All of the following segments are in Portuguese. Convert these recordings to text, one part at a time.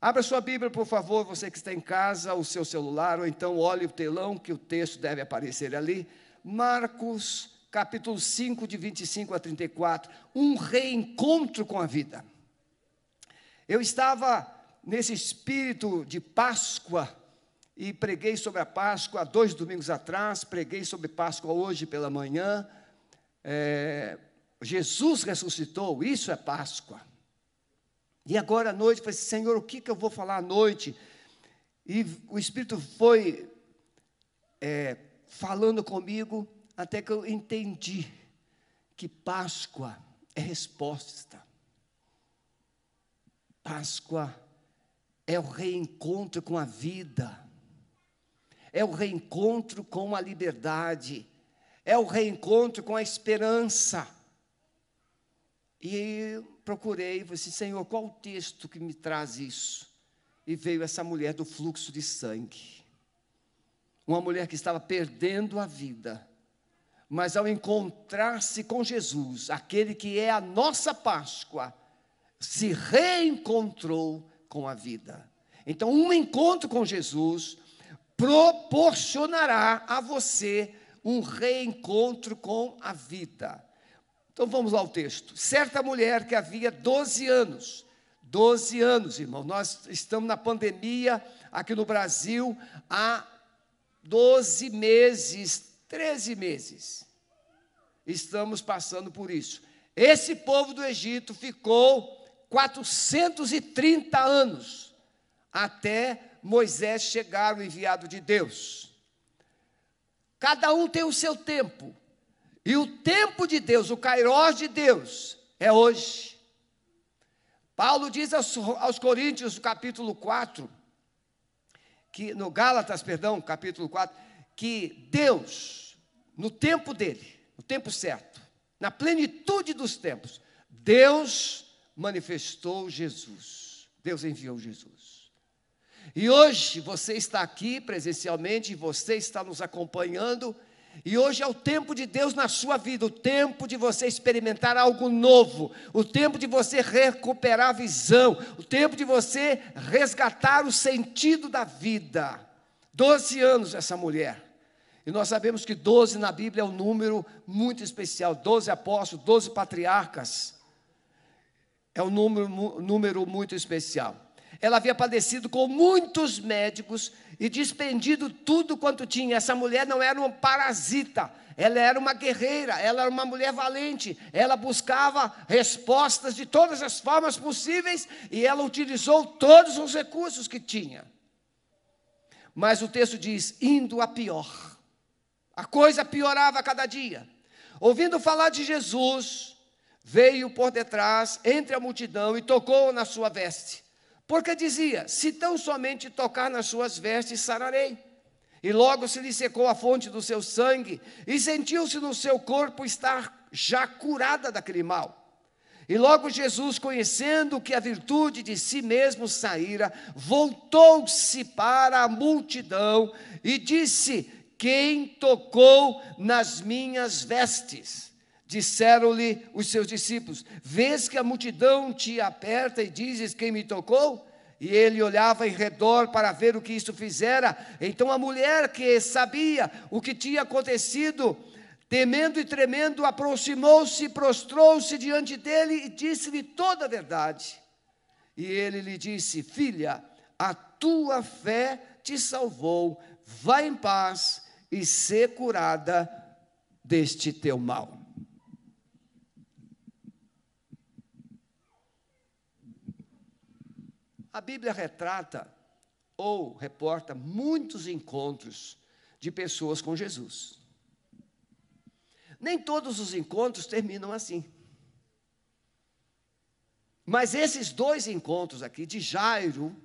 Abra sua Bíblia, por favor, você que está em casa, o seu celular, ou então olhe o telão que o texto deve aparecer ali. Marcos, capítulo 5, de 25 a 34, um reencontro com a vida. Eu estava nesse espírito de Páscoa e preguei sobre a Páscoa dois domingos atrás, preguei sobre Páscoa hoje pela manhã. É, Jesus ressuscitou, isso é Páscoa. E agora à noite, eu falei, Senhor, o que, que eu vou falar à noite? E o Espírito foi é, falando comigo, até que eu entendi que Páscoa é resposta. Páscoa é o reencontro com a vida, é o reencontro com a liberdade, é o reencontro com a esperança. E procurei, falei Senhor, qual o texto que me traz isso? E veio essa mulher do fluxo de sangue. Uma mulher que estava perdendo a vida, mas ao encontrar-se com Jesus, aquele que é a nossa Páscoa, se reencontrou com a vida. Então, um encontro com Jesus proporcionará a você um reencontro com a vida. Então vamos ao texto. Certa mulher que havia 12 anos, 12 anos, irmão, nós estamos na pandemia aqui no Brasil há 12 meses, 13 meses. Estamos passando por isso. Esse povo do Egito ficou 430 anos até Moisés chegar, o enviado de Deus. Cada um tem o seu tempo. E o tempo de Deus, o kairós de Deus, é hoje. Paulo diz aos, aos Coríntios, no capítulo 4, que no Gálatas, perdão, capítulo 4, que Deus, no tempo dele, no tempo certo, na plenitude dos tempos, Deus manifestou Jesus. Deus enviou Jesus. E hoje você está aqui presencialmente, você está nos acompanhando e hoje é o tempo de Deus na sua vida, o tempo de você experimentar algo novo, o tempo de você recuperar a visão, o tempo de você resgatar o sentido da vida. Doze anos essa mulher. E nós sabemos que doze na Bíblia é um número muito especial, doze apóstolos, doze patriarcas. É um número, número muito especial. Ela havia padecido com muitos médicos e despendido tudo quanto tinha. Essa mulher não era uma parasita, ela era uma guerreira, ela era uma mulher valente, ela buscava respostas de todas as formas possíveis e ela utilizou todos os recursos que tinha. Mas o texto diz: indo a pior. A coisa piorava a cada dia. Ouvindo falar de Jesus, veio por detrás, entre a multidão, e tocou na sua veste porque dizia: Se tão somente tocar nas suas vestes, sararei. E logo se lhe secou a fonte do seu sangue, e sentiu-se no seu corpo estar já curada daquele mal. E logo Jesus, conhecendo que a virtude de si mesmo saíra, voltou-se para a multidão e disse: Quem tocou nas minhas vestes? Disseram-lhe os seus discípulos: Vês que a multidão te aperta e dizes: Quem me tocou? E ele olhava em redor para ver o que isso fizera. Então a mulher que sabia o que tinha acontecido, temendo e tremendo, aproximou-se, prostrou-se diante dele e disse-lhe toda a verdade. E ele lhe disse: Filha, a tua fé te salvou, vá em paz e ser curada deste teu mal. A Bíblia retrata ou reporta muitos encontros de pessoas com Jesus. Nem todos os encontros terminam assim. Mas esses dois encontros aqui, de Jairo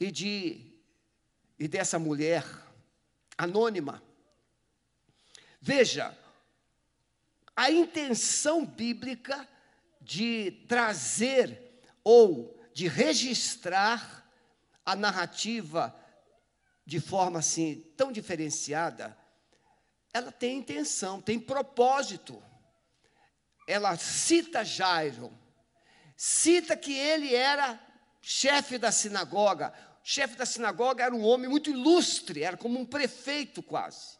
e, de, e dessa mulher anônima, veja, a intenção bíblica de trazer ou de registrar a narrativa de forma assim tão diferenciada, ela tem intenção, tem propósito. Ela cita Jairo, cita que ele era chefe da sinagoga. O chefe da sinagoga era um homem muito ilustre, era como um prefeito quase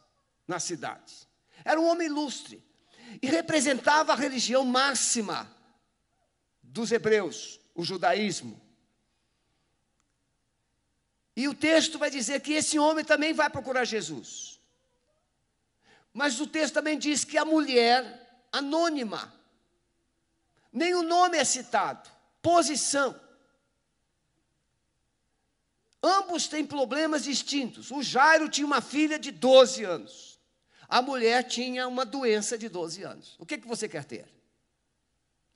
na cidade. Era um homem ilustre e representava a religião máxima dos hebreus, o judaísmo. E o texto vai dizer que esse homem também vai procurar Jesus. Mas o texto também diz que a mulher anônima, nem o nome é citado, posição. Ambos têm problemas distintos. O Jairo tinha uma filha de 12 anos. A mulher tinha uma doença de 12 anos. O que, que você quer ter?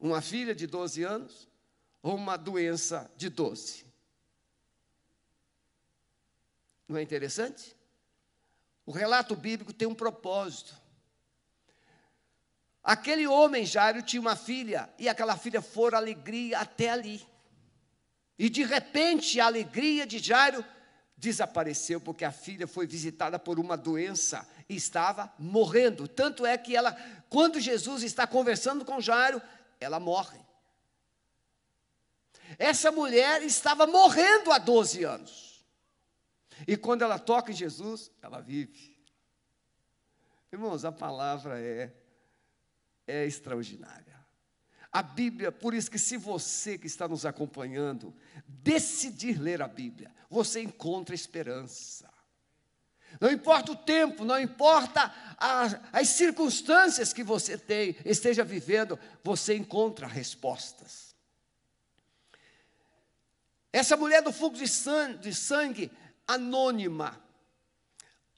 Uma filha de 12 anos ou uma doença de 12? Não é interessante? O relato bíblico tem um propósito. Aquele homem, Jairo, tinha uma filha, e aquela filha foi alegria até ali. E de repente a alegria de Jairo desapareceu, porque a filha foi visitada por uma doença e estava morrendo. Tanto é que ela, quando Jesus está conversando com Jairo, ela morre. Essa mulher estava morrendo há 12 anos. E quando ela toca em Jesus, ela vive. Irmãos, a palavra é, é extraordinária. A Bíblia, por isso que se você que está nos acompanhando decidir ler a Bíblia, você encontra esperança. Não importa o tempo, não importa as, as circunstâncias que você tem, esteja vivendo, você encontra respostas. Essa mulher do fluxo de sangue, de sangue anônima.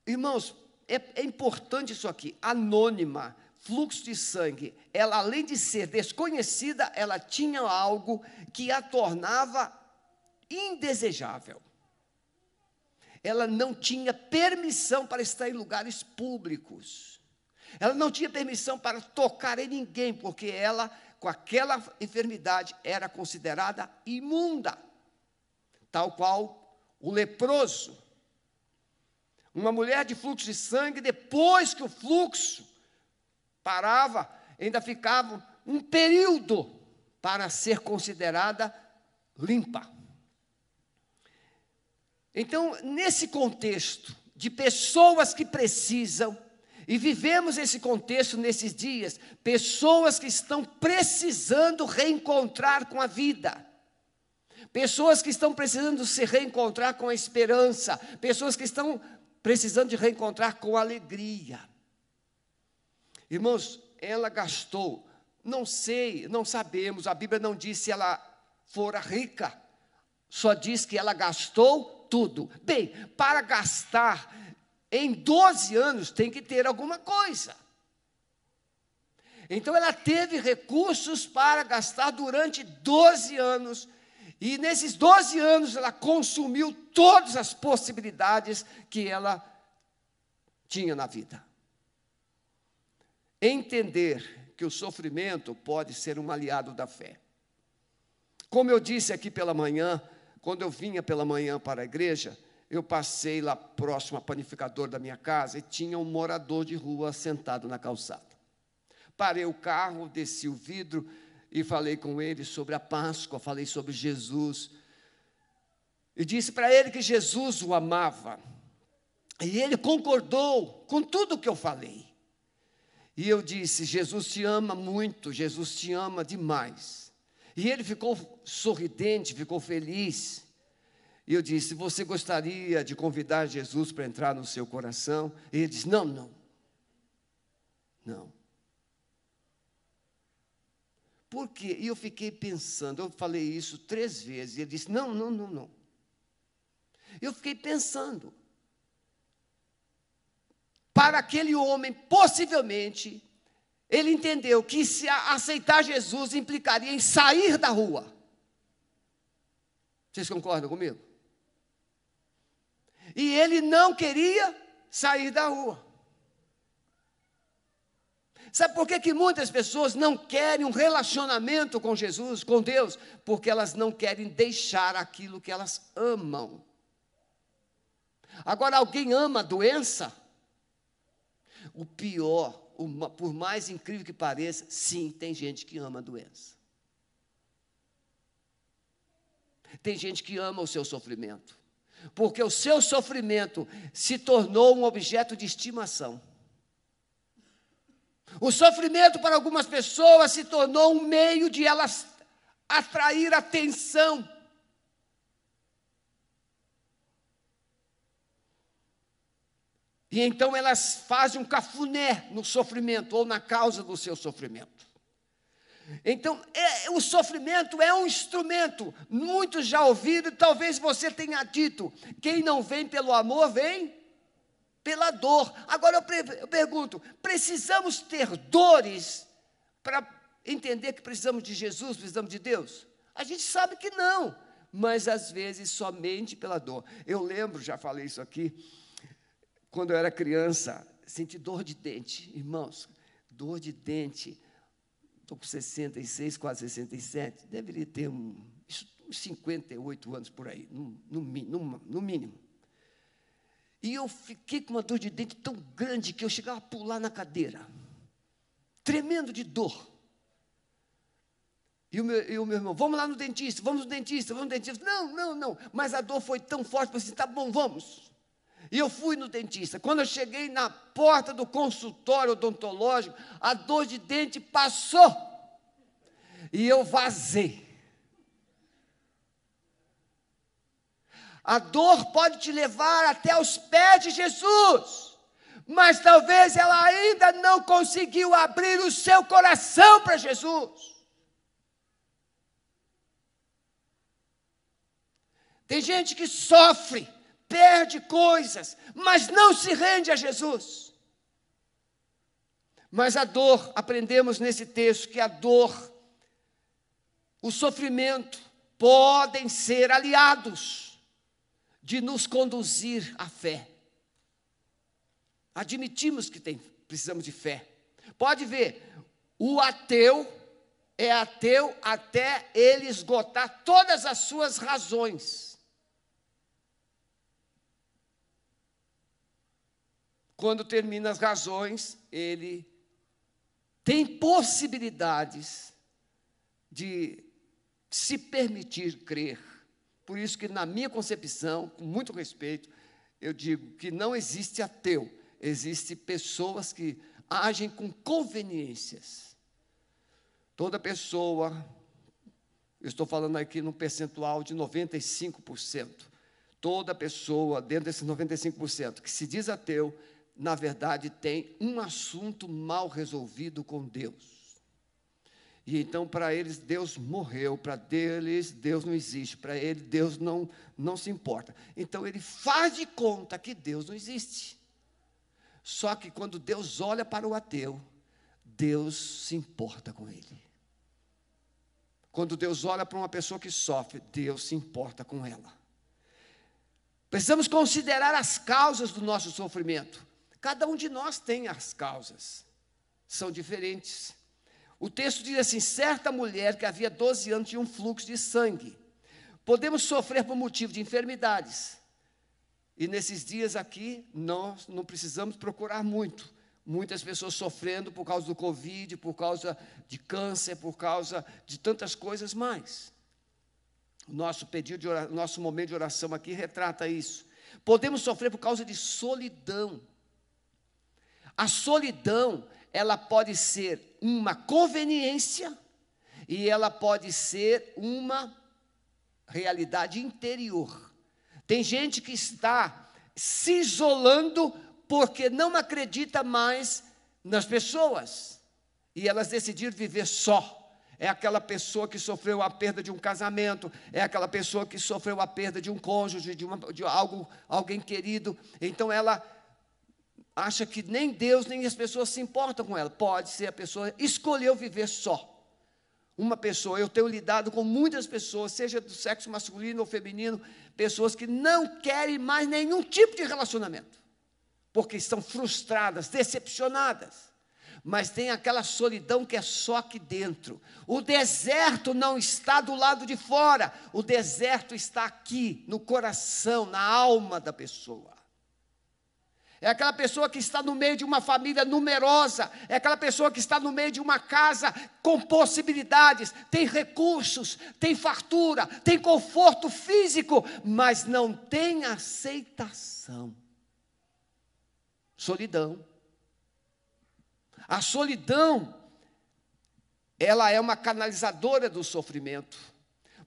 Irmãos, é, é importante isso aqui, anônima, fluxo de sangue. Ela, além de ser desconhecida, ela tinha algo que a tornava indesejável. Ela não tinha permissão para estar em lugares públicos. Ela não tinha permissão para tocar em ninguém, porque ela, com aquela enfermidade, era considerada imunda, tal qual o leproso, uma mulher de fluxo de sangue, depois que o fluxo parava, ainda ficava um período para ser considerada limpa. Então, nesse contexto de pessoas que precisam, e vivemos esse contexto nesses dias, pessoas que estão precisando reencontrar com a vida pessoas que estão precisando se reencontrar com a esperança, pessoas que estão precisando de reencontrar com alegria. Irmãos, ela gastou, não sei, não sabemos, a Bíblia não diz se ela fora rica, só diz que ela gastou tudo. Bem, para gastar em 12 anos tem que ter alguma coisa. Então ela teve recursos para gastar durante 12 anos e nesses 12 anos ela consumiu todas as possibilidades que ela tinha na vida. Entender que o sofrimento pode ser um aliado da fé. Como eu disse aqui pela manhã, quando eu vinha pela manhã para a igreja, eu passei lá próximo ao panificador da minha casa e tinha um morador de rua sentado na calçada. Parei o carro, desci o vidro, e falei com ele sobre a Páscoa, falei sobre Jesus. E disse para ele que Jesus o amava. E ele concordou com tudo que eu falei. E eu disse: Jesus te ama muito, Jesus te ama demais. E ele ficou sorridente, ficou feliz. E eu disse: Você gostaria de convidar Jesus para entrar no seu coração? E ele disse: Não, não. Não. Por quê? E eu fiquei pensando, eu falei isso três vezes, e ele disse: não, não, não, não. Eu fiquei pensando. Para aquele homem, possivelmente, ele entendeu que se aceitar Jesus implicaria em sair da rua. Vocês concordam comigo? E ele não queria sair da rua. Sabe por que, que muitas pessoas não querem um relacionamento com Jesus, com Deus? Porque elas não querem deixar aquilo que elas amam. Agora, alguém ama a doença? O pior, por mais incrível que pareça, sim, tem gente que ama a doença. Tem gente que ama o seu sofrimento, porque o seu sofrimento se tornou um objeto de estimação. O sofrimento para algumas pessoas se tornou um meio de elas atrair atenção. E então elas fazem um cafuné no sofrimento ou na causa do seu sofrimento. Então, é, o sofrimento é um instrumento. Muitos já ouviram, talvez você tenha dito: quem não vem pelo amor, vem pela dor. Agora eu, eu pergunto: precisamos ter dores para entender que precisamos de Jesus, precisamos de Deus? A gente sabe que não, mas às vezes somente pela dor. Eu lembro, já falei isso aqui, quando eu era criança, senti dor de dente, irmãos, dor de dente estou com 66, quase 67, deveria ter um, uns 58 anos por aí, no, no, no, no mínimo. E eu fiquei com uma dor de dente tão grande que eu chegava a pular na cadeira, tremendo de dor. E o, meu, e o meu irmão, vamos lá no dentista, vamos no dentista, vamos no dentista. Não, não, não. Mas a dor foi tão forte, eu disse, tá bom, vamos. E eu fui no dentista. Quando eu cheguei na porta do consultório odontológico, a dor de dente passou. E eu vazei. A dor pode te levar até os pés de Jesus, mas talvez ela ainda não conseguiu abrir o seu coração para Jesus. Tem gente que sofre perde coisas, mas não se rende a Jesus. Mas a dor, aprendemos nesse texto que a dor, o sofrimento, podem ser aliados de nos conduzir à fé. Admitimos que tem, precisamos de fé. Pode ver, o ateu é ateu até ele esgotar todas as suas razões. quando termina as razões, ele tem possibilidades de se permitir crer. Por isso que na minha concepção, com muito respeito, eu digo que não existe ateu, existe pessoas que agem com conveniências. Toda pessoa, eu estou falando aqui num percentual de 95%. Toda pessoa, dentro desses 95%, que se diz ateu, na verdade, tem um assunto mal resolvido com Deus. E então, para eles, Deus morreu, para eles, Deus não existe, para ele, Deus não, não se importa. Então, ele faz de conta que Deus não existe. Só que quando Deus olha para o ateu, Deus se importa com ele. Quando Deus olha para uma pessoa que sofre, Deus se importa com ela. Precisamos considerar as causas do nosso sofrimento. Cada um de nós tem as causas, são diferentes. O texto diz assim: certa mulher que havia 12 anos tinha um fluxo de sangue. Podemos sofrer por motivo de enfermidades. E nesses dias aqui, nós não precisamos procurar muito. Muitas pessoas sofrendo por causa do Covid, por causa de câncer, por causa de tantas coisas mais. O nosso pedido de oração, nosso momento de oração aqui retrata isso. Podemos sofrer por causa de solidão. A solidão, ela pode ser uma conveniência e ela pode ser uma realidade interior. Tem gente que está se isolando porque não acredita mais nas pessoas e elas decidiram viver só. É aquela pessoa que sofreu a perda de um casamento, é aquela pessoa que sofreu a perda de um cônjuge, de, uma, de algo, alguém querido. Então ela acha que nem Deus nem as pessoas se importam com ela. Pode ser a pessoa escolheu viver só. Uma pessoa, eu tenho lidado com muitas pessoas, seja do sexo masculino ou feminino, pessoas que não querem mais nenhum tipo de relacionamento, porque estão frustradas, decepcionadas. Mas tem aquela solidão que é só aqui dentro. O deserto não está do lado de fora, o deserto está aqui, no coração, na alma da pessoa. É aquela pessoa que está no meio de uma família numerosa, é aquela pessoa que está no meio de uma casa com possibilidades, tem recursos, tem fartura, tem conforto físico, mas não tem aceitação. Solidão. A solidão, ela é uma canalizadora do sofrimento.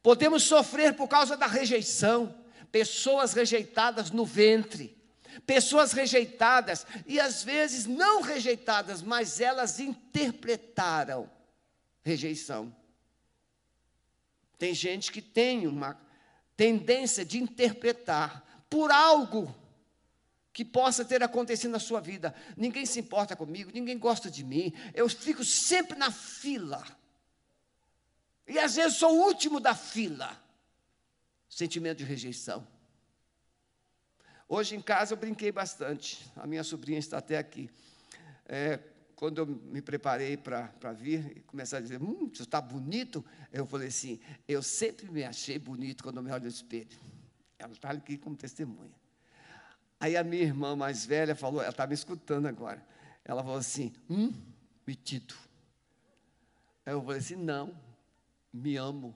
Podemos sofrer por causa da rejeição, pessoas rejeitadas no ventre pessoas rejeitadas, e às vezes não rejeitadas, mas elas interpretaram rejeição. Tem gente que tem uma tendência de interpretar por algo que possa ter acontecido na sua vida. Ninguém se importa comigo, ninguém gosta de mim, eu fico sempre na fila. E às vezes sou o último da fila. Sentimento de rejeição. Hoje em casa eu brinquei bastante. A minha sobrinha está até aqui. É, quando eu me preparei para vir e começar a dizer, hum, você está bonito, eu falei assim, eu sempre me achei bonito quando eu me olho no espelho. Ela está aqui como testemunha. Aí a minha irmã mais velha falou, ela está me escutando agora. Ela falou assim, hum, metido. Aí eu falei assim, não, me amo,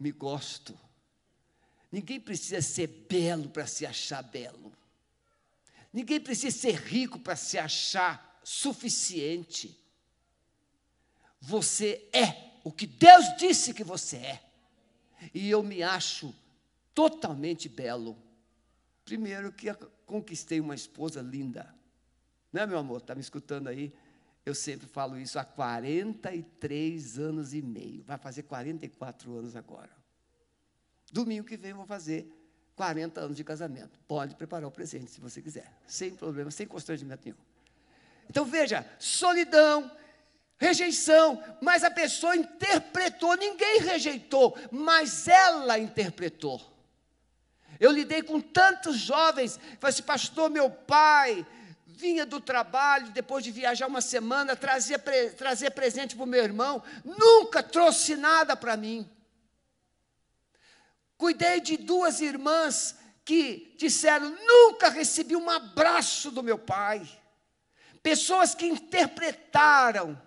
me gosto. Ninguém precisa ser belo para se achar belo. Ninguém precisa ser rico para se achar suficiente. Você é o que Deus disse que você é. E eu me acho totalmente belo. Primeiro que conquistei uma esposa linda. Não é, meu amor? Está me escutando aí? Eu sempre falo isso há 43 anos e meio. Vai fazer 44 anos agora. Domingo que vem vou fazer 40 anos de casamento. Pode preparar o presente se você quiser, sem problema, sem constrangimento nenhum. Então veja, solidão, rejeição, mas a pessoa interpretou, ninguém rejeitou, mas ela interpretou. Eu lidei com tantos jovens, falei assim, pastor, meu pai vinha do trabalho, depois de viajar uma semana, trazia, trazia presente para o meu irmão, nunca trouxe nada para mim. Cuidei de duas irmãs que disseram: nunca recebi um abraço do meu pai. Pessoas que interpretaram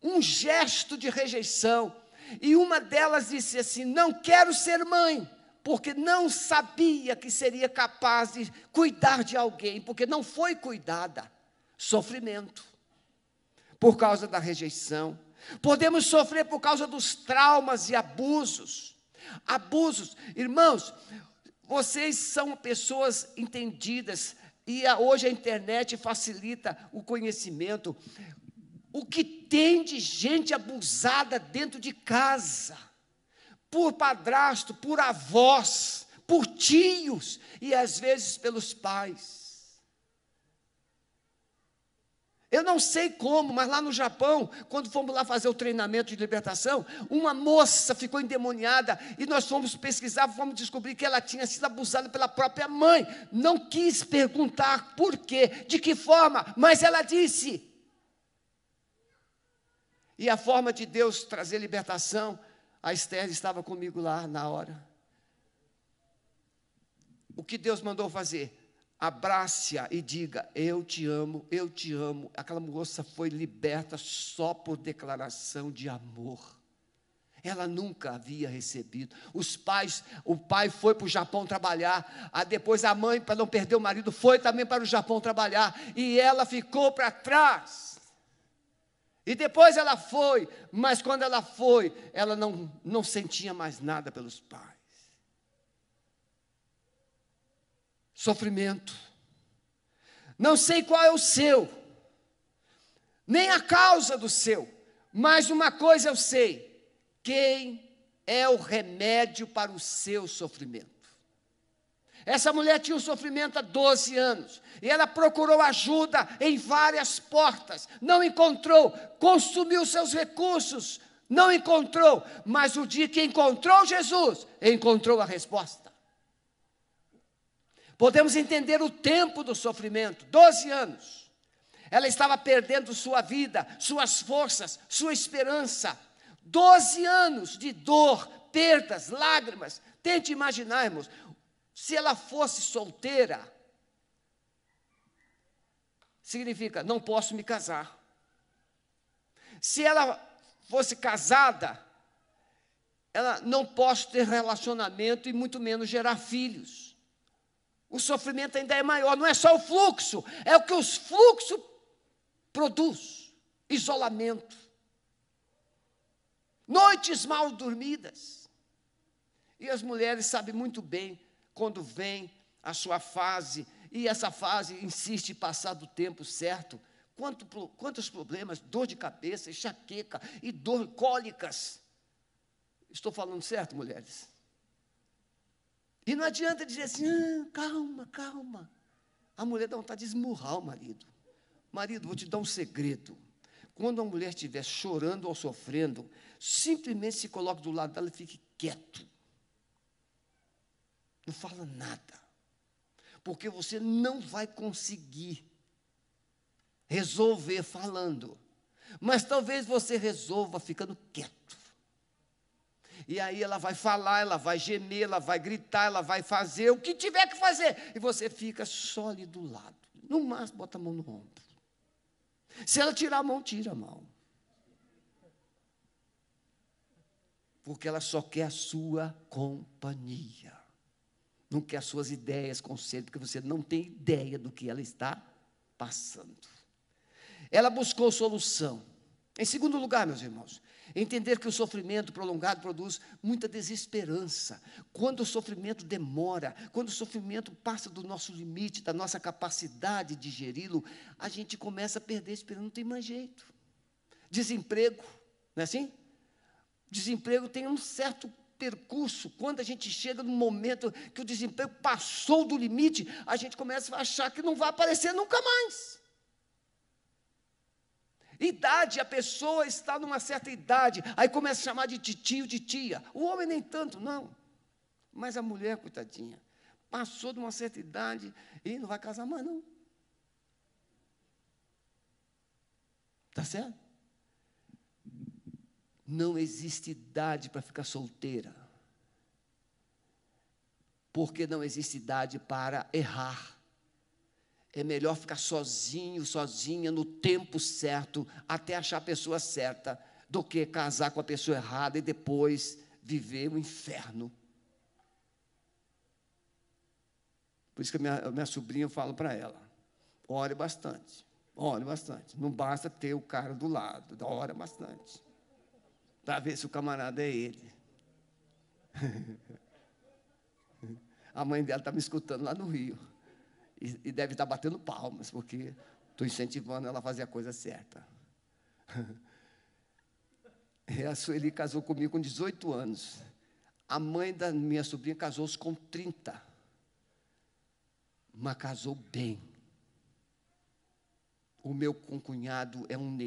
um gesto de rejeição. E uma delas disse assim: Não quero ser mãe, porque não sabia que seria capaz de cuidar de alguém, porque não foi cuidada. Sofrimento, por causa da rejeição. Podemos sofrer por causa dos traumas e abusos abusos. Irmãos, vocês são pessoas entendidas e a, hoje a internet facilita o conhecimento. O que tem de gente abusada dentro de casa, por padrasto, por avós, por tios e às vezes pelos pais. Eu não sei como, mas lá no Japão, quando fomos lá fazer o treinamento de libertação, uma moça ficou endemoniada e nós fomos pesquisar, fomos descobrir que ela tinha sido abusada pela própria mãe. Não quis perguntar por quê, de que forma, mas ela disse. E a forma de Deus trazer libertação, a Esther estava comigo lá na hora. O que Deus mandou fazer? Abrace-a e diga: Eu te amo, eu te amo. Aquela moça foi liberta só por declaração de amor. Ela nunca havia recebido. Os pais, o pai foi para o Japão trabalhar, a depois a mãe, para não perder o marido, foi também para o Japão trabalhar, e ela ficou para trás. E depois ela foi, mas quando ela foi, ela não, não sentia mais nada pelos pais. Sofrimento. Não sei qual é o seu, nem a causa do seu, mas uma coisa eu sei: quem é o remédio para o seu sofrimento. Essa mulher tinha um sofrimento há 12 anos e ela procurou ajuda em várias portas, não encontrou, consumiu seus recursos, não encontrou, mas o dia que encontrou Jesus, encontrou a resposta. Podemos entender o tempo do sofrimento 12 anos. Ela estava perdendo sua vida, suas forças, sua esperança. 12 anos de dor, perdas, lágrimas. Tente imaginar, irmãos, se ela fosse solteira, significa não posso me casar. Se ela fosse casada, ela não posso ter relacionamento e muito menos gerar filhos. O sofrimento ainda é maior, não é só o fluxo, é o que os fluxos produz, isolamento. Noites mal dormidas. E as mulheres sabem muito bem quando vem a sua fase, e essa fase insiste em passar do tempo certo. Quanto, quantos problemas, dor de cabeça, enxaqueca e dor cólicas. Estou falando certo, mulheres? E não adianta dizer assim, ah, calma, calma. A mulher dá vontade de esmurrar o marido. Marido, vou te dar um segredo. Quando a mulher estiver chorando ou sofrendo, simplesmente se coloque do lado dela e fique quieto. Não fala nada. Porque você não vai conseguir resolver falando. Mas talvez você resolva ficando quieto. E aí ela vai falar, ela vai gemer, ela vai gritar, ela vai fazer o que tiver que fazer. E você fica só ali do lado. No máximo, bota a mão no ombro. Se ela tirar a mão, tira a mão. Porque ela só quer a sua companhia não quer as suas ideias, conselhos, porque você não tem ideia do que ela está passando. Ela buscou solução. Em segundo lugar, meus irmãos, entender que o sofrimento prolongado produz muita desesperança. Quando o sofrimento demora, quando o sofrimento passa do nosso limite, da nossa capacidade de geri-lo, a gente começa a perder esperança, não tem mais jeito. Desemprego, não é assim? Desemprego tem um certo percurso, quando a gente chega no momento que o desemprego passou do limite, a gente começa a achar que não vai aparecer nunca mais. Idade, a pessoa está numa certa idade, aí começa a chamar de tio, de tia. O homem nem tanto, não. Mas a mulher, coitadinha, passou de uma certa idade e não vai casar mais, não. Está certo? Não existe idade para ficar solteira. Porque não existe idade para errar. É melhor ficar sozinho, sozinha, no tempo certo, até achar a pessoa certa, do que casar com a pessoa errada e depois viver o um inferno. Por isso que a minha, a minha sobrinha eu falo para ela: ore bastante, ore bastante. Não basta ter o cara do lado, ore bastante para ver se o camarada é ele. A mãe dela está me escutando lá no Rio. E, e deve estar batendo palmas, porque estou incentivando ela a fazer a coisa certa. E a Sueli casou comigo com 18 anos. A mãe da minha sobrinha casou-se com 30. Mas casou bem. O meu concunhado é um,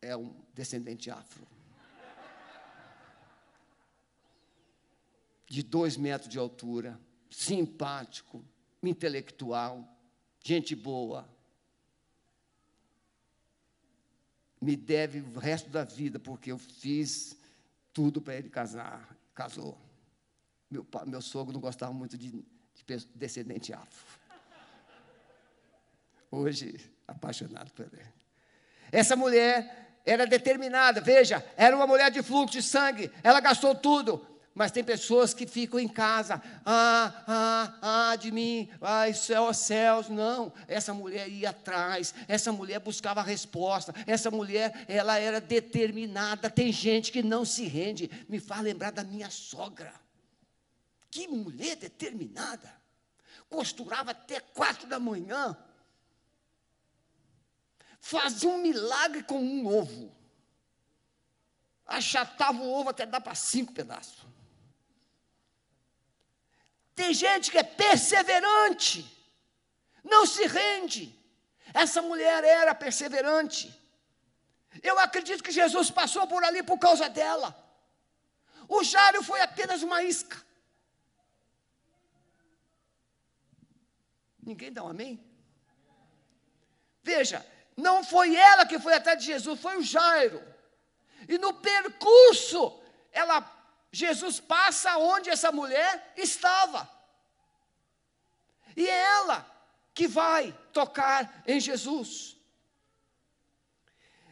é um descendente afro. de dois metros de altura, simpático, intelectual, gente boa. Me deve o resto da vida, porque eu fiz tudo para ele casar. Casou. Meu, meu sogro não gostava muito de, de descendente afro. Hoje, apaixonado por ele. Essa mulher era determinada, veja, era uma mulher de fluxo de sangue, ela gastou tudo, mas tem pessoas que ficam em casa, ah, ah, ah, de mim, ai, céu, céus, não. Essa mulher ia atrás, essa mulher buscava a resposta, essa mulher, ela era determinada. Tem gente que não se rende, me faz lembrar da minha sogra. Que mulher determinada. Costurava até quatro da manhã. Fazia um milagre com um ovo. Achatava o ovo até dar para cinco pedaços. Tem gente que é perseverante, não se rende. Essa mulher era perseverante. Eu acredito que Jesus passou por ali por causa dela. O Jário foi apenas uma isca. Ninguém dá um amém? Veja, não foi ela que foi atrás de Jesus, foi o Jairo. E no percurso, ela Jesus passa onde essa mulher estava. E ela que vai tocar em Jesus.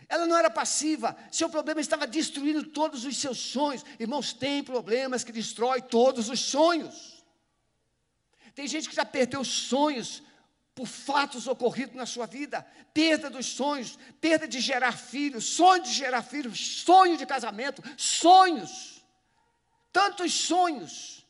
Ela não era passiva, seu problema estava destruindo todos os seus sonhos. Irmãos, tem problemas que destrói todos os sonhos. Tem gente que já perdeu sonhos por fatos ocorridos na sua vida, perda dos sonhos, perda de gerar filhos, sonho de gerar filhos, sonho de casamento, sonhos, tantos sonhos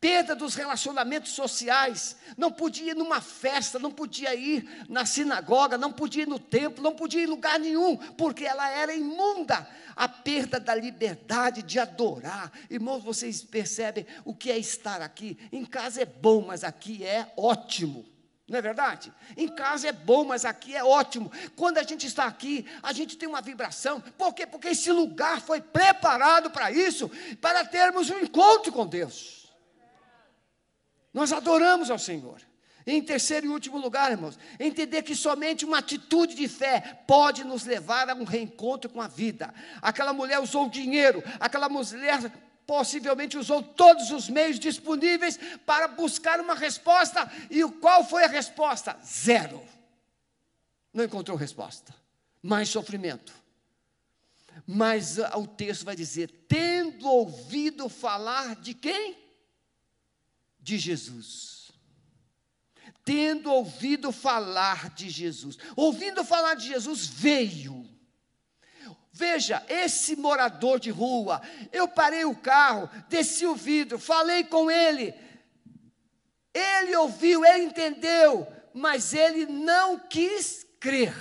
perda dos relacionamentos sociais, não podia ir numa festa, não podia ir na sinagoga, não podia ir no templo, não podia ir em lugar nenhum, porque ela era imunda. A perda da liberdade de adorar. Irmãos, vocês percebem o que é estar aqui? Em casa é bom, mas aqui é ótimo. Não é verdade? Em casa é bom, mas aqui é ótimo. Quando a gente está aqui, a gente tem uma vibração. Por quê? Porque esse lugar foi preparado para isso, para termos um encontro com Deus. Nós adoramos ao Senhor. Em terceiro e último lugar, irmãos, entender que somente uma atitude de fé pode nos levar a um reencontro com a vida. Aquela mulher usou dinheiro, aquela mulher possivelmente usou todos os meios disponíveis para buscar uma resposta. E qual foi a resposta? Zero. Não encontrou resposta. Mais sofrimento. Mas ah, o texto vai dizer: tendo ouvido falar de quem? de Jesus. Tendo ouvido falar de Jesus, ouvindo falar de Jesus, veio. Veja, esse morador de rua, eu parei o carro, desci o vidro, falei com ele. Ele ouviu, ele entendeu, mas ele não quis crer.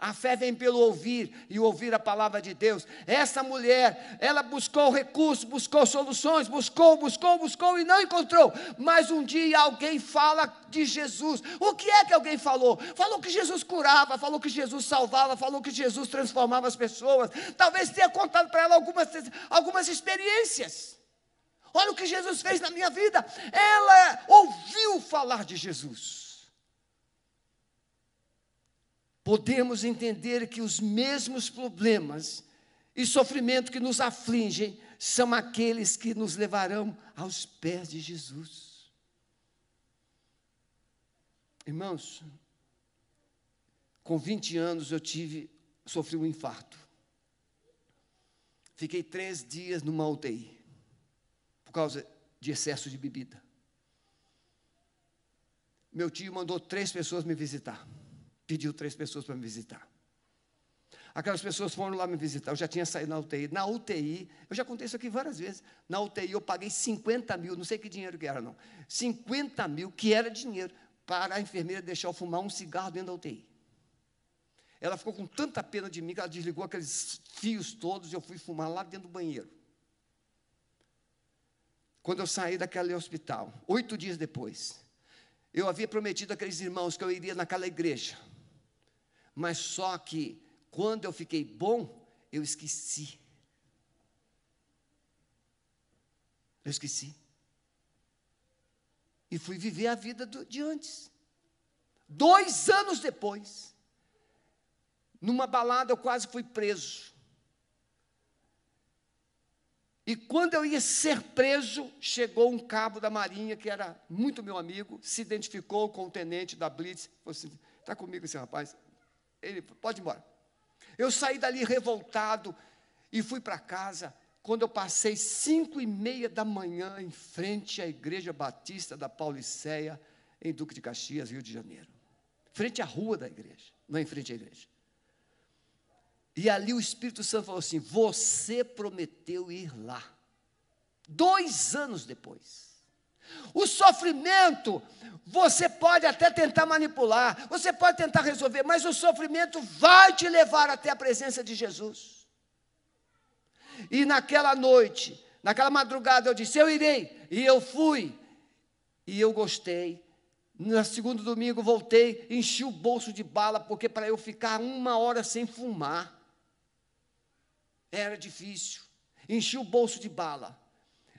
A fé vem pelo ouvir e ouvir a palavra de Deus. Essa mulher, ela buscou recursos, buscou soluções, buscou, buscou, buscou e não encontrou. Mas um dia alguém fala de Jesus. O que é que alguém falou? Falou que Jesus curava, falou que Jesus salvava, falou que Jesus transformava as pessoas. Talvez tenha contado para ela algumas, algumas experiências. Olha o que Jesus fez na minha vida. Ela ouviu falar de Jesus podemos entender que os mesmos problemas e sofrimento que nos afligem são aqueles que nos levarão aos pés de Jesus. Irmãos, com 20 anos eu tive, sofri um infarto. Fiquei três dias numa UTI, por causa de excesso de bebida. Meu tio mandou três pessoas me visitar pediu três pessoas para me visitar. Aquelas pessoas foram lá me visitar, eu já tinha saído na UTI. Na UTI, eu já contei isso aqui várias vezes. Na UTI eu paguei 50 mil, não sei que dinheiro que era, não. 50 mil, que era dinheiro, para a enfermeira deixar eu fumar um cigarro dentro da UTI. Ela ficou com tanta pena de mim que ela desligou aqueles fios todos e eu fui fumar lá dentro do banheiro. Quando eu saí daquele hospital, oito dias depois, eu havia prometido àqueles irmãos que eu iria naquela igreja. Mas só que quando eu fiquei bom, eu esqueci. Eu esqueci. E fui viver a vida do, de antes. Dois anos depois, numa balada, eu quase fui preso. E quando eu ia ser preso, chegou um cabo da Marinha, que era muito meu amigo, se identificou com o tenente da Blitz, falou assim: está comigo esse rapaz? Ele, pode ir embora. Eu saí dali revoltado e fui para casa. Quando eu passei cinco e meia da manhã em frente à Igreja Batista da Pauliceia, em Duque de Caxias, Rio de Janeiro. Frente à rua da igreja, não em frente à igreja. E ali o Espírito Santo falou assim: Você prometeu ir lá. Dois anos depois. O sofrimento, você pode até tentar manipular, você pode tentar resolver, mas o sofrimento vai te levar até a presença de Jesus. E naquela noite, naquela madrugada, eu disse: Eu irei. E eu fui. E eu gostei. No segundo domingo, voltei, enchi o bolso de bala, porque para eu ficar uma hora sem fumar, era difícil. Enchi o bolso de bala.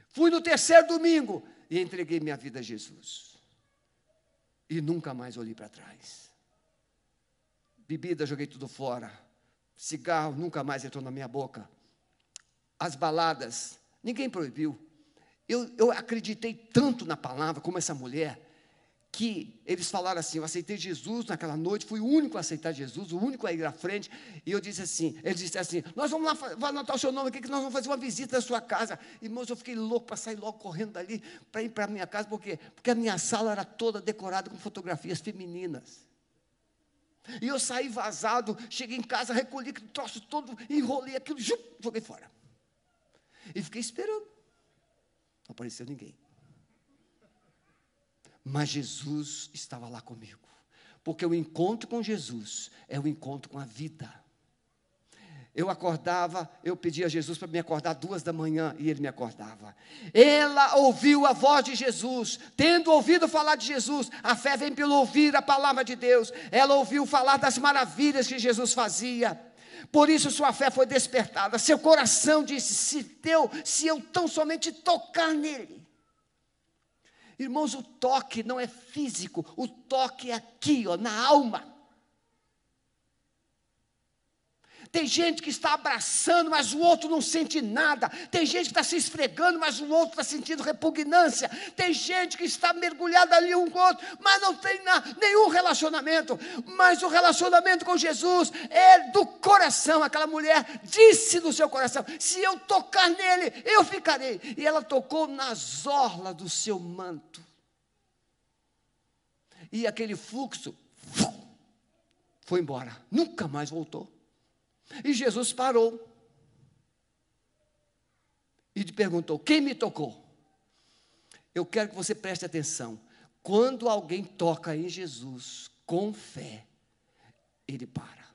Fui no terceiro domingo, e entreguei minha vida a Jesus. E nunca mais olhei para trás. Bebida, joguei tudo fora. Cigarro nunca mais entrou na minha boca. As baladas, ninguém proibiu. Eu, eu acreditei tanto na palavra, como essa mulher, que eles falaram assim: Eu aceitei Jesus naquela noite, fui o único a aceitar Jesus, o único a ir à frente. E eu disse assim: Eles disseram assim: Nós vamos lá, vou anotar o seu nome aqui, que nós vamos fazer uma visita na sua casa. Irmãos, eu fiquei louco para sair logo correndo dali, para ir para a minha casa, por quê? Porque a minha sala era toda decorada com fotografias femininas. E eu saí vazado, cheguei em casa, recolhi aquele troço todo, enrolei aquilo, joguei fora. E fiquei esperando. Não apareceu ninguém. Mas Jesus estava lá comigo. Porque o encontro com Jesus é o encontro com a vida. Eu acordava, eu pedia a Jesus para me acordar duas da manhã e ele me acordava. Ela ouviu a voz de Jesus, tendo ouvido falar de Jesus, a fé vem pelo ouvir a palavra de Deus. Ela ouviu falar das maravilhas que Jesus fazia. Por isso sua fé foi despertada. Seu coração disse: se, teu, se eu tão somente tocar nele, Irmãos, o toque não é físico, o toque é aqui, ó, na alma. Tem gente que está abraçando, mas o outro não sente nada. Tem gente que está se esfregando, mas o outro está sentindo repugnância. Tem gente que está mergulhado ali um com o outro, mas não tem nenhum relacionamento. Mas o relacionamento com Jesus é do coração. Aquela mulher disse no seu coração: se eu tocar nele, eu ficarei. E ela tocou nas orlas do seu manto. E aquele fluxo foi embora, nunca mais voltou. E Jesus parou e perguntou: Quem me tocou? Eu quero que você preste atenção. Quando alguém toca em Jesus com fé, ele para.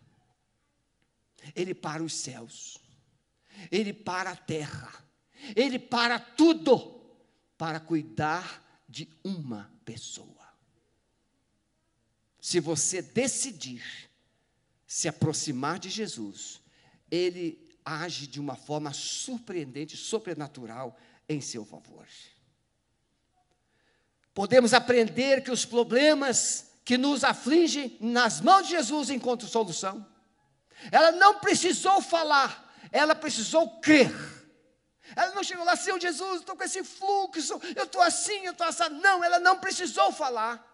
Ele para os céus. Ele para a terra. Ele para tudo para cuidar de uma pessoa. Se você decidir se aproximar de Jesus, ele age de uma forma surpreendente, sobrenatural em seu favor. Podemos aprender que os problemas que nos afligem, nas mãos de Jesus encontram solução. Ela não precisou falar, ela precisou crer. Ela não chegou lá, Senhor Jesus, estou com esse fluxo, eu estou assim, eu estou assim. Não, ela não precisou falar.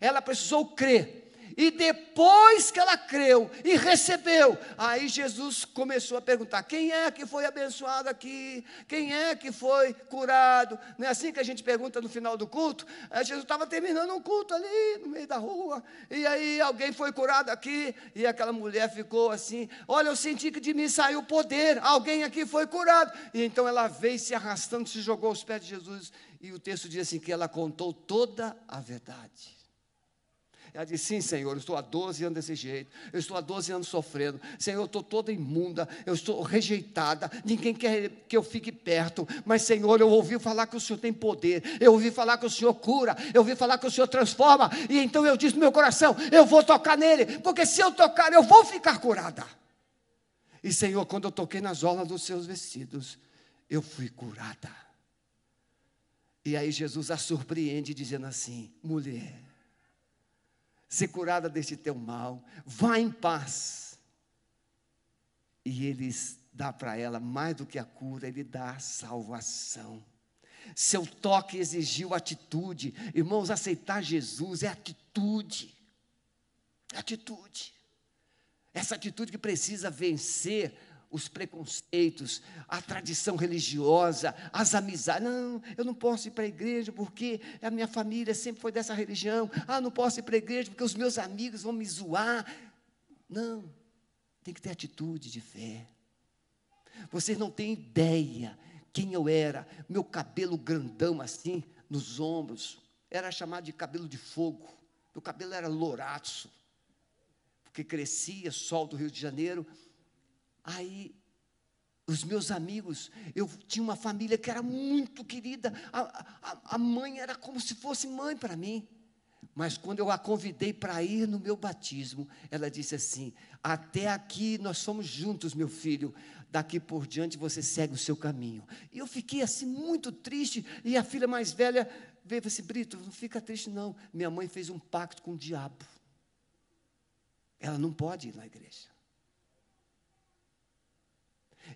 Ela precisou crer. E depois que ela creu e recebeu, aí Jesus começou a perguntar: quem é que foi abençoado aqui? Quem é que foi curado? Não é assim que a gente pergunta no final do culto? Aí Jesus estava terminando um culto ali no meio da rua, e aí alguém foi curado aqui, e aquela mulher ficou assim: Olha, eu senti que de mim saiu poder, alguém aqui foi curado. E então ela veio se arrastando, se jogou aos pés de Jesus, e o texto diz assim: que ela contou toda a verdade. Ela disse: Sim, Senhor, eu estou há 12 anos desse jeito, eu estou há 12 anos sofrendo, Senhor, eu estou toda imunda, eu estou rejeitada, ninguém quer que eu fique perto, mas, Senhor, eu ouvi falar que o Senhor tem poder, eu ouvi falar que o Senhor cura, eu ouvi falar que o Senhor transforma, e então eu disse no meu coração: Eu vou tocar nele, porque se eu tocar, eu vou ficar curada. E, Senhor, quando eu toquei nas orlas dos seus vestidos, eu fui curada. E aí Jesus a surpreende, dizendo assim: mulher, ser curada deste teu mal, vá em paz. E ele dá para ela mais do que a cura, ele dá a salvação. Seu toque exigiu atitude. Irmãos, aceitar Jesus é atitude. Atitude. Essa atitude que precisa vencer os preconceitos, a tradição religiosa, as amizades. Não, eu não posso ir para a igreja porque a minha família sempre foi dessa religião. Ah, não posso ir para a igreja porque os meus amigos vão me zoar. Não, tem que ter atitude de fé. Vocês não têm ideia quem eu era. Meu cabelo grandão assim, nos ombros, era chamado de cabelo de fogo. Meu cabelo era louraço, porque crescia, sol do Rio de Janeiro Aí, os meus amigos, eu tinha uma família que era muito querida, a, a, a mãe era como se fosse mãe para mim. Mas quando eu a convidei para ir no meu batismo, ela disse assim: Até aqui nós somos juntos, meu filho, daqui por diante você segue o seu caminho. E eu fiquei assim muito triste, e a filha mais velha veio e assim, Brito, não fica triste não. Minha mãe fez um pacto com o diabo. Ela não pode ir na igreja.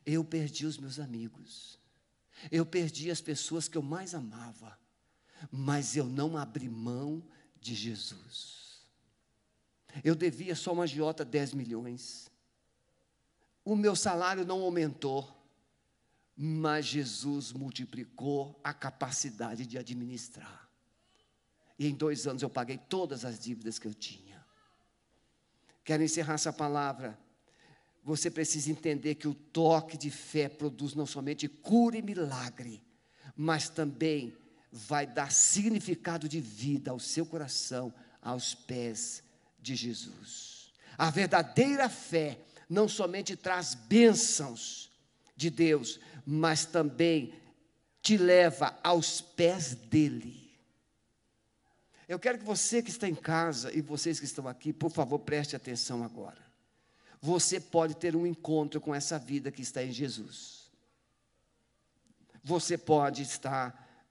Eu perdi os meus amigos. Eu perdi as pessoas que eu mais amava. Mas eu não abri mão de Jesus. Eu devia só uma agiota 10 milhões. O meu salário não aumentou, mas Jesus multiplicou a capacidade de administrar. E em dois anos eu paguei todas as dívidas que eu tinha. Quero encerrar essa palavra. Você precisa entender que o toque de fé produz não somente cura e milagre, mas também vai dar significado de vida ao seu coração, aos pés de Jesus. A verdadeira fé não somente traz bênçãos de Deus, mas também te leva aos pés dele. Eu quero que você que está em casa e vocês que estão aqui, por favor, preste atenção agora. Você pode ter um encontro com essa vida que está em Jesus. Você pode estar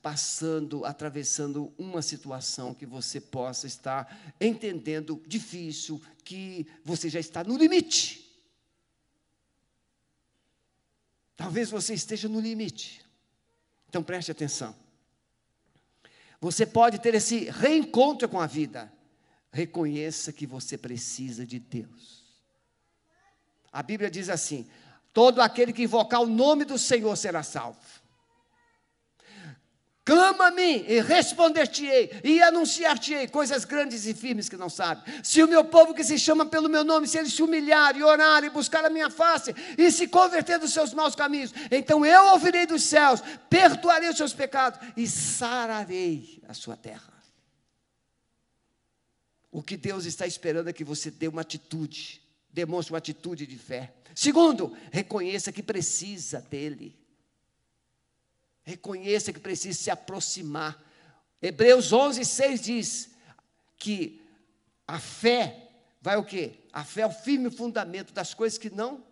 passando, atravessando uma situação que você possa estar entendendo difícil, que você já está no limite. Talvez você esteja no limite. Então preste atenção. Você pode ter esse reencontro com a vida. Reconheça que você precisa de Deus. A Bíblia diz assim: todo aquele que invocar o nome do Senhor será salvo. Clama a mim e responder-te-ei e anunciar-te-ei coisas grandes e firmes que não sabe. Se o meu povo que se chama pelo meu nome, se ele se humilhar e orar e buscar a minha face e se converter dos seus maus caminhos, então eu ouvirei dos céus, perdoarei os seus pecados e sararei a sua terra. O que Deus está esperando é que você dê uma atitude, demonstre uma atitude de fé. Segundo, reconheça que precisa dele. Reconheça que precisa se aproximar. Hebreus 11, 6 diz que a fé vai o quê? A fé é o firme fundamento das coisas que não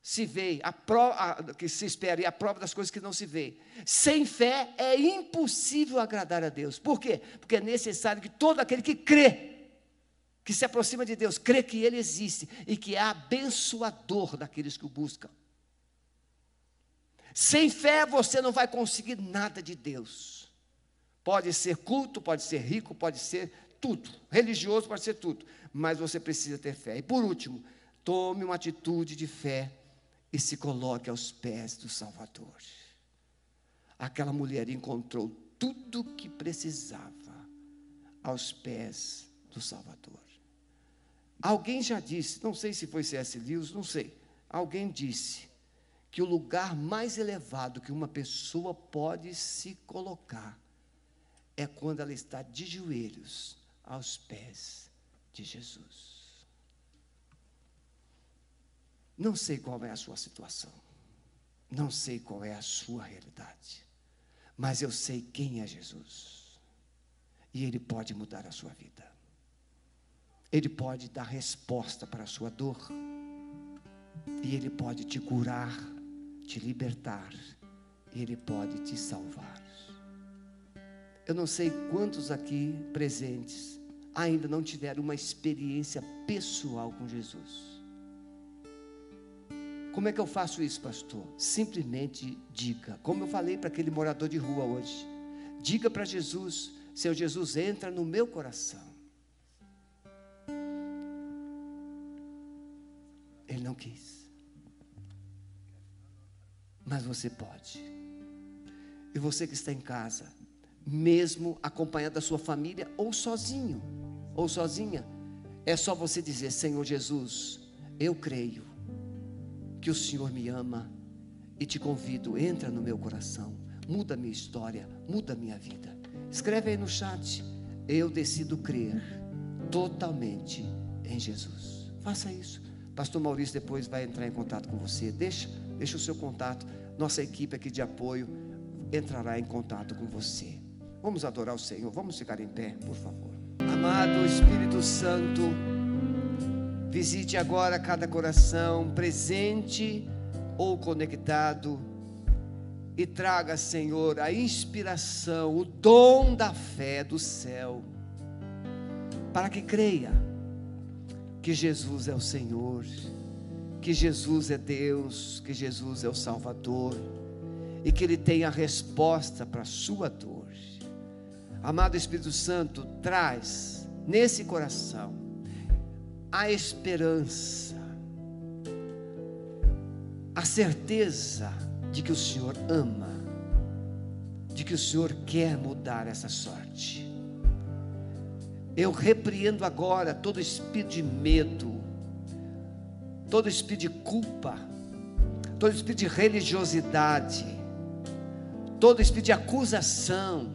se vê, a prova, que se espera, e a prova das coisas que não se vê. Sem fé é impossível agradar a Deus. Por quê? Porque é necessário que todo aquele que crê, que se aproxima de Deus, crê que Ele existe e que é abençoador daqueles que o buscam. Sem fé você não vai conseguir nada de Deus. Pode ser culto, pode ser rico, pode ser tudo. Religioso pode ser tudo. Mas você precisa ter fé. E por último, tome uma atitude de fé e se coloque aos pés do Salvador. Aquela mulher encontrou tudo que precisava aos pés do Salvador. Alguém já disse, não sei se foi C.S. Lewis, não sei. Alguém disse que o lugar mais elevado que uma pessoa pode se colocar é quando ela está de joelhos aos pés de Jesus. Não sei qual é a sua situação, não sei qual é a sua realidade, mas eu sei quem é Jesus, e Ele pode mudar a sua vida, Ele pode dar resposta para a sua dor, e Ele pode te curar te libertar, Ele pode te salvar. Eu não sei quantos aqui presentes ainda não tiveram uma experiência pessoal com Jesus. Como é que eu faço isso, pastor? Simplesmente diga, como eu falei para aquele morador de rua hoje. Diga para Jesus, seu Jesus entra no meu coração. Quis mas você pode. E você que está em casa, mesmo acompanhado da sua família, ou sozinho, ou sozinha, é só você dizer: Senhor Jesus, eu creio que o Senhor me ama e te convido, entra no meu coração, muda minha história, muda minha vida. Escreve aí no chat. Eu decido crer totalmente em Jesus. Faça isso. Pastor Maurício depois vai entrar em contato com você. Deixa, deixa o seu contato nossa equipe aqui de apoio entrará em contato com você. Vamos adorar o Senhor, vamos ficar em pé, por favor. Amado Espírito Santo, visite agora cada coração presente ou conectado e traga, Senhor, a inspiração, o dom da fé do céu, para que creia que Jesus é o Senhor que Jesus é Deus, que Jesus é o Salvador e que Ele tem a resposta para a sua dor. Amado Espírito Santo, traz nesse coração a esperança, a certeza de que o Senhor ama, de que o Senhor quer mudar essa sorte. Eu repreendo agora todo espírito de medo, todo espírito de culpa, todo espírito de religiosidade, todo espírito de acusação,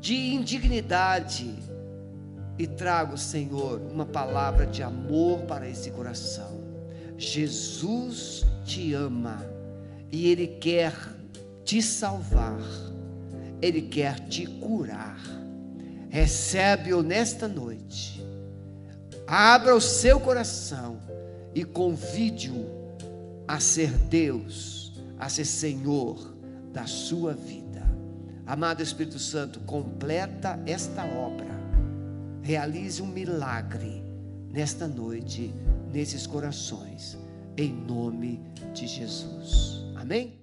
de indignidade, e trago, Senhor, uma palavra de amor para esse coração. Jesus te ama e Ele quer te salvar, Ele quer te curar. Recebe-o nesta noite, abra o seu coração e convide-o a ser Deus, a ser Senhor da sua vida. Amado Espírito Santo, completa esta obra, realize um milagre nesta noite, nesses corações, em nome de Jesus. Amém?